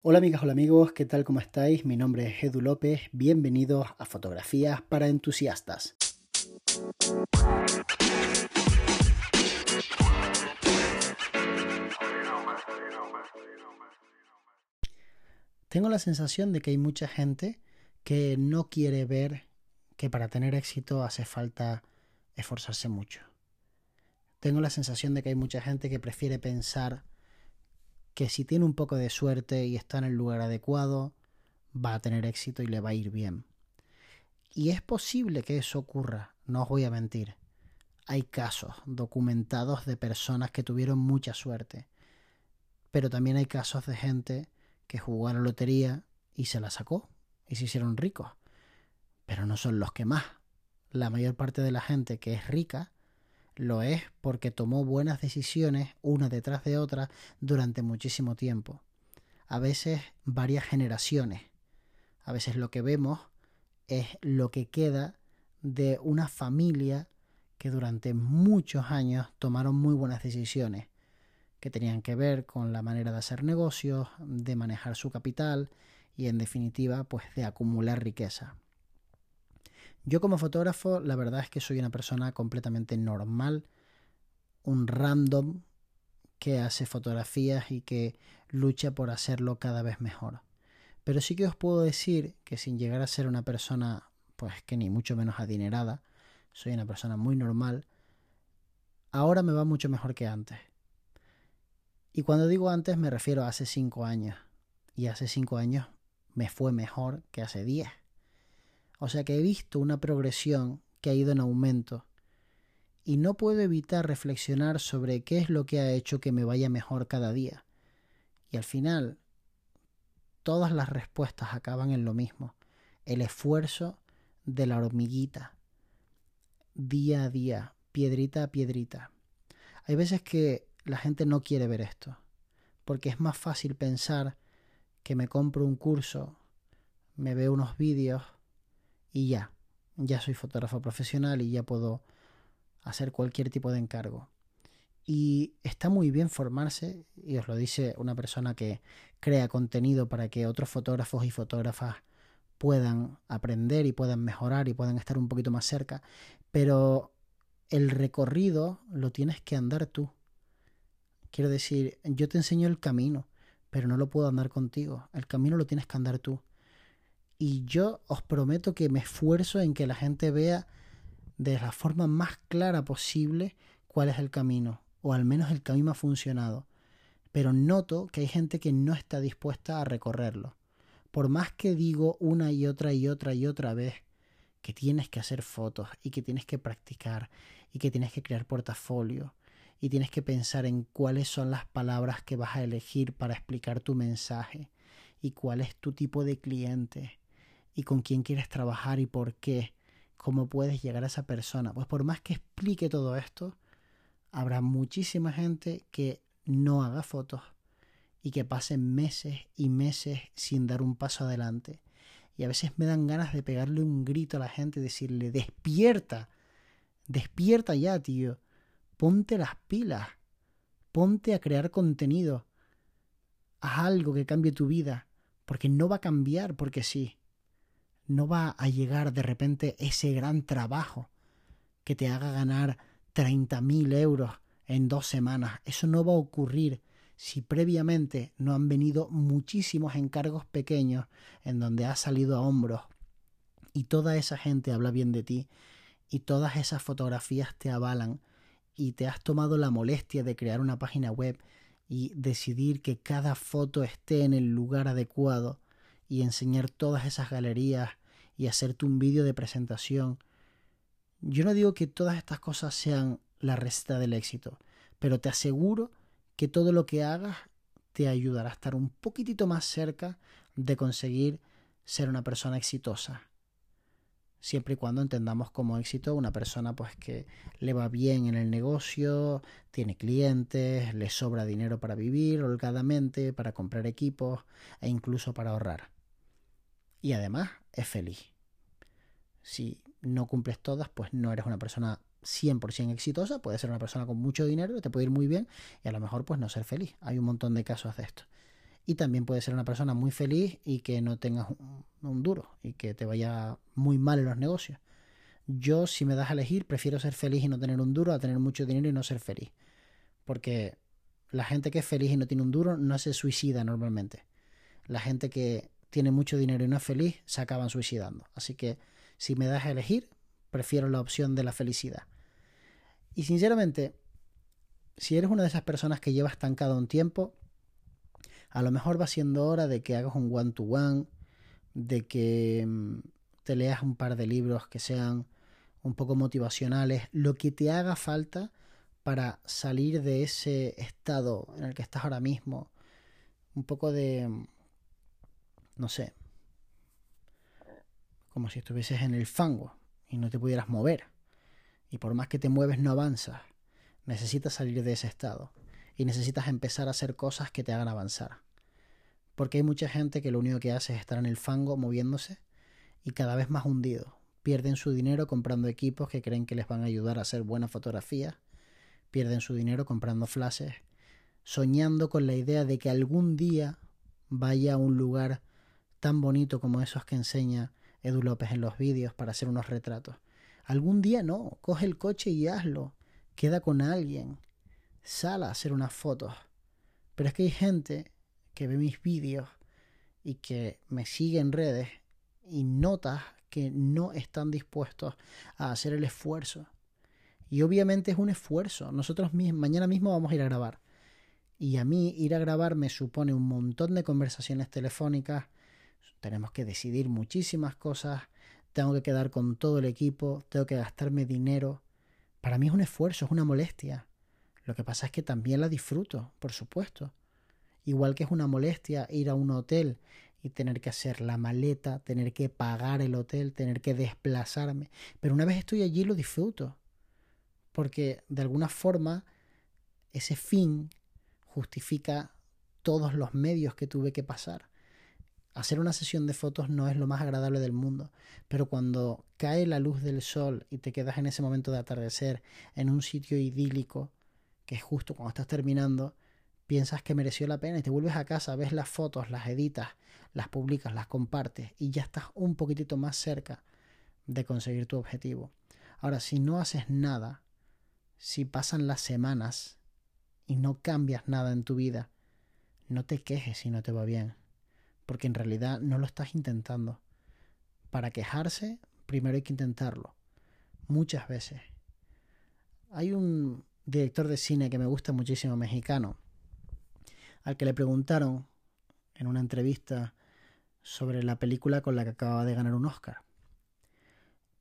Hola amigas, hola amigos, ¿qué tal? ¿Cómo estáis? Mi nombre es Edu López, bienvenidos a Fotografías para Entusiastas. Tengo la sensación de que hay mucha gente que no quiere ver que para tener éxito hace falta esforzarse mucho. Tengo la sensación de que hay mucha gente que prefiere pensar que si tiene un poco de suerte y está en el lugar adecuado, va a tener éxito y le va a ir bien. Y es posible que eso ocurra, no os voy a mentir. Hay casos documentados de personas que tuvieron mucha suerte, pero también hay casos de gente que jugó a la lotería y se la sacó y se hicieron ricos. Pero no son los que más. La mayor parte de la gente que es rica lo es porque tomó buenas decisiones una detrás de otra durante muchísimo tiempo. A veces varias generaciones. A veces lo que vemos es lo que queda de una familia que durante muchos años tomaron muy buenas decisiones, que tenían que ver con la manera de hacer negocios, de manejar su capital y en definitiva pues de acumular riqueza. Yo como fotógrafo, la verdad es que soy una persona completamente normal, un random que hace fotografías y que lucha por hacerlo cada vez mejor. Pero sí que os puedo decir que sin llegar a ser una persona, pues que ni mucho menos adinerada, soy una persona muy normal, ahora me va mucho mejor que antes. Y cuando digo antes me refiero a hace cinco años. Y hace cinco años me fue mejor que hace diez. O sea que he visto una progresión que ha ido en aumento y no puedo evitar reflexionar sobre qué es lo que ha hecho que me vaya mejor cada día. Y al final, todas las respuestas acaban en lo mismo, el esfuerzo de la hormiguita, día a día, piedrita a piedrita. Hay veces que la gente no quiere ver esto, porque es más fácil pensar que me compro un curso, me veo unos vídeos, y ya, ya soy fotógrafo profesional y ya puedo hacer cualquier tipo de encargo. Y está muy bien formarse, y os lo dice una persona que crea contenido para que otros fotógrafos y fotógrafas puedan aprender y puedan mejorar y puedan estar un poquito más cerca, pero el recorrido lo tienes que andar tú. Quiero decir, yo te enseño el camino, pero no lo puedo andar contigo. El camino lo tienes que andar tú y yo os prometo que me esfuerzo en que la gente vea de la forma más clara posible cuál es el camino, o al menos el camino ha funcionado. Pero noto que hay gente que no está dispuesta a recorrerlo. Por más que digo una y otra y otra y otra vez que tienes que hacer fotos y que tienes que practicar y que tienes que crear portafolio y tienes que pensar en cuáles son las palabras que vas a elegir para explicar tu mensaje y cuál es tu tipo de cliente y con quién quieres trabajar y por qué, cómo puedes llegar a esa persona. Pues por más que explique todo esto, habrá muchísima gente que no haga fotos y que pase meses y meses sin dar un paso adelante. Y a veces me dan ganas de pegarle un grito a la gente y decirle, despierta, despierta ya, tío, ponte las pilas, ponte a crear contenido, haz algo que cambie tu vida, porque no va a cambiar porque sí no va a llegar de repente ese gran trabajo que te haga ganar 30.000 euros en dos semanas. Eso no va a ocurrir si previamente no han venido muchísimos encargos pequeños en donde has salido a hombros y toda esa gente habla bien de ti y todas esas fotografías te avalan y te has tomado la molestia de crear una página web y decidir que cada foto esté en el lugar adecuado y enseñar todas esas galerías y hacerte un vídeo de presentación. Yo no digo que todas estas cosas sean la receta del éxito, pero te aseguro que todo lo que hagas te ayudará a estar un poquitito más cerca de conseguir ser una persona exitosa. Siempre y cuando entendamos como éxito una persona pues que le va bien en el negocio, tiene clientes, le sobra dinero para vivir holgadamente, para comprar equipos e incluso para ahorrar y además es feliz. Si no cumples todas, pues no eres una persona 100% exitosa, puedes ser una persona con mucho dinero, te puede ir muy bien y a lo mejor pues no ser feliz. Hay un montón de casos de esto. Y también puedes ser una persona muy feliz y que no tengas un, un duro y que te vaya muy mal en los negocios. Yo, si me das a elegir, prefiero ser feliz y no tener un duro a tener mucho dinero y no ser feliz. Porque la gente que es feliz y no tiene un duro no se suicida normalmente. La gente que tiene mucho dinero y no es feliz se acaban suicidando. Así que si me das a elegir, prefiero la opción de la felicidad. Y sinceramente, si eres una de esas personas que lleva estancado un tiempo, a lo mejor va siendo hora de que hagas un one-to-one, de que mm, te leas un par de libros que sean un poco motivacionales, lo que te haga falta para salir de ese estado en el que estás ahora mismo, un poco de, mm, no sé, como si estuvieses en el fango y no te pudieras mover. Y por más que te mueves no avanzas. Necesitas salir de ese estado y necesitas empezar a hacer cosas que te hagan avanzar. Porque hay mucha gente que lo único que hace es estar en el fango moviéndose y cada vez más hundido. Pierden su dinero comprando equipos que creen que les van a ayudar a hacer buenas fotografías. Pierden su dinero comprando flashes, soñando con la idea de que algún día vaya a un lugar tan bonito como esos que enseña Edu López en los vídeos para hacer unos retratos. Algún día no, coge el coche y hazlo. Queda con alguien, sal a hacer unas fotos. Pero es que hay gente que ve mis vídeos y que me sigue en redes y notas que no están dispuestos a hacer el esfuerzo. Y obviamente es un esfuerzo. Nosotros mismos, mañana mismo vamos a ir a grabar. Y a mí ir a grabar me supone un montón de conversaciones telefónicas. Tenemos que decidir muchísimas cosas. Tengo que quedar con todo el equipo. Tengo que gastarme dinero. Para mí es un esfuerzo, es una molestia. Lo que pasa es que también la disfruto, por supuesto. Igual que es una molestia ir a un hotel y tener que hacer la maleta, tener que pagar el hotel, tener que desplazarme. Pero una vez estoy allí lo disfruto. Porque de alguna forma ese fin justifica todos los medios que tuve que pasar. Hacer una sesión de fotos no es lo más agradable del mundo, pero cuando cae la luz del sol y te quedas en ese momento de atardecer en un sitio idílico, que es justo cuando estás terminando, piensas que mereció la pena y te vuelves a casa, ves las fotos, las editas, las publicas, las compartes y ya estás un poquitito más cerca de conseguir tu objetivo. Ahora, si no haces nada, si pasan las semanas y no cambias nada en tu vida, no te quejes si no te va bien, porque en realidad no lo estás intentando. Para quejarse, primero hay que intentarlo, muchas veces. Hay un director de cine que me gusta muchísimo, mexicano, al que le preguntaron en una entrevista sobre la película con la que acababa de ganar un Oscar.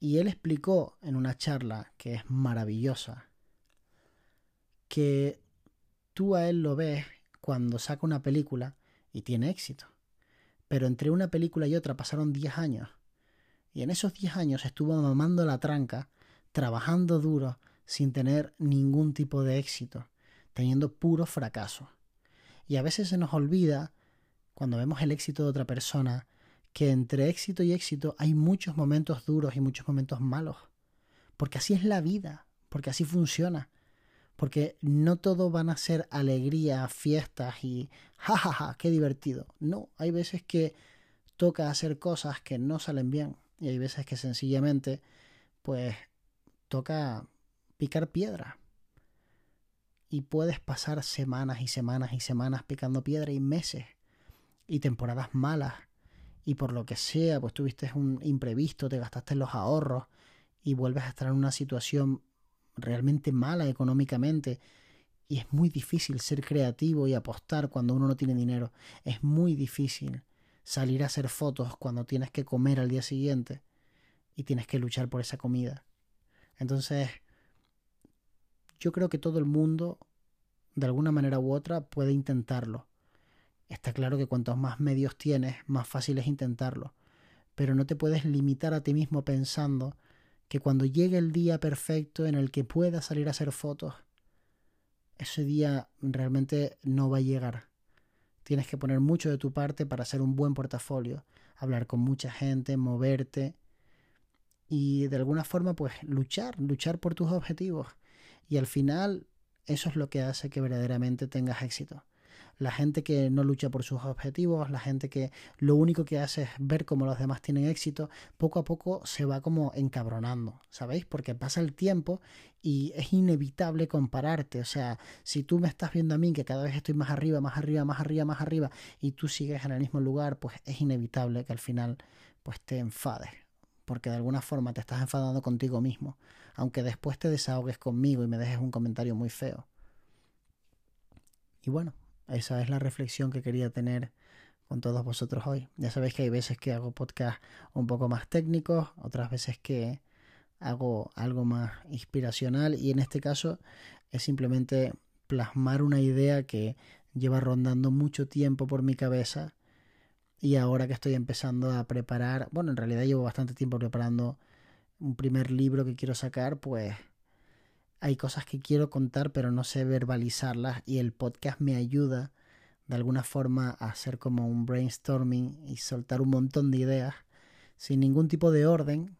Y él explicó en una charla que es maravillosa que tú a él lo ves cuando saca una película y tiene éxito. Pero entre una película y otra pasaron 10 años. Y en esos 10 años estuvo mamando la tranca, trabajando duro, sin tener ningún tipo de éxito, teniendo puro fracaso. Y a veces se nos olvida, cuando vemos el éxito de otra persona, que entre éxito y éxito hay muchos momentos duros y muchos momentos malos. Porque así es la vida, porque así funciona. Porque no todo van a ser alegría, fiestas y jajaja, ja, ja, qué divertido. No, hay veces que toca hacer cosas que no salen bien. Y hay veces que sencillamente, pues, toca picar piedra y puedes pasar semanas y semanas y semanas picando piedra y meses y temporadas malas y por lo que sea, pues tuviste un imprevisto, te gastaste los ahorros y vuelves a estar en una situación realmente mala económicamente y es muy difícil ser creativo y apostar cuando uno no tiene dinero. Es muy difícil salir a hacer fotos cuando tienes que comer al día siguiente y tienes que luchar por esa comida. Entonces, yo creo que todo el mundo, de alguna manera u otra, puede intentarlo. Está claro que cuantos más medios tienes, más fácil es intentarlo. Pero no te puedes limitar a ti mismo pensando que cuando llegue el día perfecto en el que puedas salir a hacer fotos, ese día realmente no va a llegar. Tienes que poner mucho de tu parte para hacer un buen portafolio, hablar con mucha gente, moverte y de alguna forma pues luchar, luchar por tus objetivos. Y al final eso es lo que hace que verdaderamente tengas éxito. La gente que no lucha por sus objetivos, la gente que lo único que hace es ver cómo los demás tienen éxito, poco a poco se va como encabronando, ¿sabéis? Porque pasa el tiempo y es inevitable compararte. O sea, si tú me estás viendo a mí que cada vez estoy más arriba, más arriba, más arriba, más arriba, y tú sigues en el mismo lugar, pues es inevitable que al final pues te enfades. Porque de alguna forma te estás enfadando contigo mismo. Aunque después te desahogues conmigo y me dejes un comentario muy feo. Y bueno, esa es la reflexión que quería tener con todos vosotros hoy. Ya sabéis que hay veces que hago podcast un poco más técnicos, otras veces que hago algo más inspiracional y en este caso es simplemente plasmar una idea que lleva rondando mucho tiempo por mi cabeza y ahora que estoy empezando a preparar, bueno, en realidad llevo bastante tiempo preparando un primer libro que quiero sacar, pues hay cosas que quiero contar pero no sé verbalizarlas y el podcast me ayuda de alguna forma a hacer como un brainstorming y soltar un montón de ideas sin ningún tipo de orden.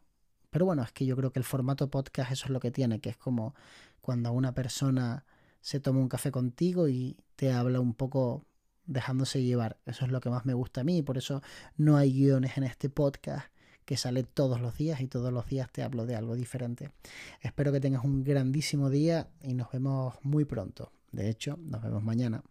Pero bueno, es que yo creo que el formato podcast eso es lo que tiene, que es como cuando una persona se toma un café contigo y te habla un poco dejándose llevar. Eso es lo que más me gusta a mí, por eso no hay guiones en este podcast que sale todos los días y todos los días te hablo de algo diferente. Espero que tengas un grandísimo día y nos vemos muy pronto. De hecho, nos vemos mañana.